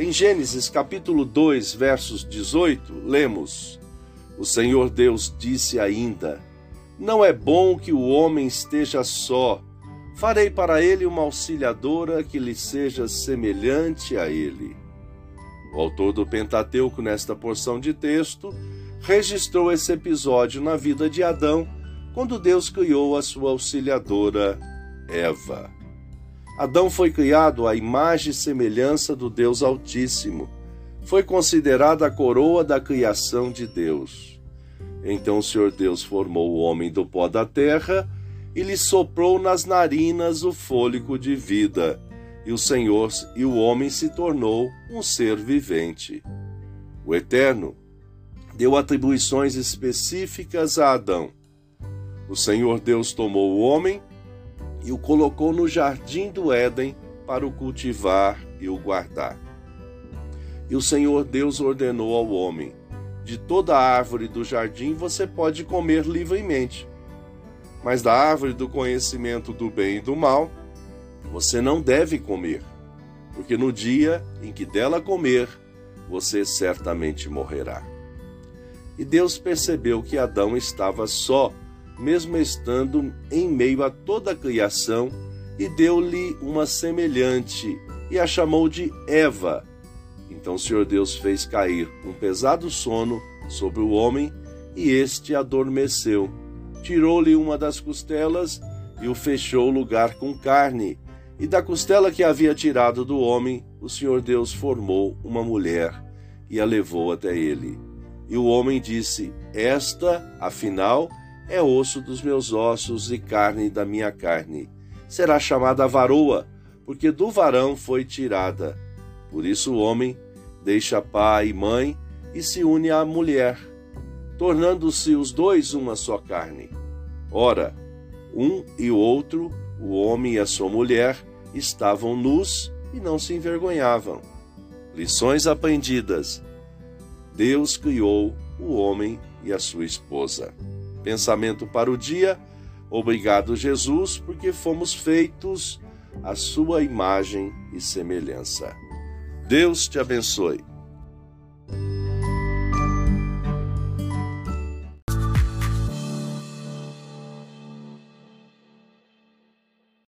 em Gênesis capítulo 2, versos 18, lemos: O Senhor Deus disse ainda: Não é bom que o homem esteja só. Farei para ele uma auxiliadora que lhe seja semelhante a ele. O autor do Pentateuco, nesta porção de texto, registrou esse episódio na vida de Adão, quando Deus criou a sua auxiliadora, Eva. Adão foi criado à imagem e semelhança do Deus Altíssimo. Foi considerada a coroa da criação de Deus. Então o Senhor Deus formou o homem do pó da terra e lhe soprou nas narinas o fôlego de vida. E o Senhor e o homem se tornou um ser vivente. O Eterno deu atribuições específicas a Adão. O Senhor Deus tomou o homem e o colocou no jardim do Éden para o cultivar e o guardar. E o Senhor Deus ordenou ao homem: De toda árvore do jardim você pode comer livremente, mas da árvore do conhecimento do bem e do mal você não deve comer, porque no dia em que dela comer, você certamente morrerá. E Deus percebeu que Adão estava só mesmo estando em meio a toda a criação, e deu-lhe uma semelhante, e a chamou de Eva. Então o Senhor Deus fez cair um pesado sono sobre o homem, e este adormeceu. Tirou-lhe uma das costelas e o fechou o lugar com carne. E da costela que havia tirado do homem, o Senhor Deus formou uma mulher e a levou até ele. E o homem disse: Esta, afinal, é osso dos meus ossos e carne da minha carne. Será chamada varoa, porque do varão foi tirada. Por isso o homem deixa pai e mãe e se une à mulher, tornando-se os dois uma só carne. Ora, um e o outro, o homem e a sua mulher, estavam nus e não se envergonhavam. Lições aprendidas. Deus criou o homem e a sua esposa. Pensamento para o dia. Obrigado, Jesus, porque fomos feitos à sua imagem e semelhança. Deus te abençoe.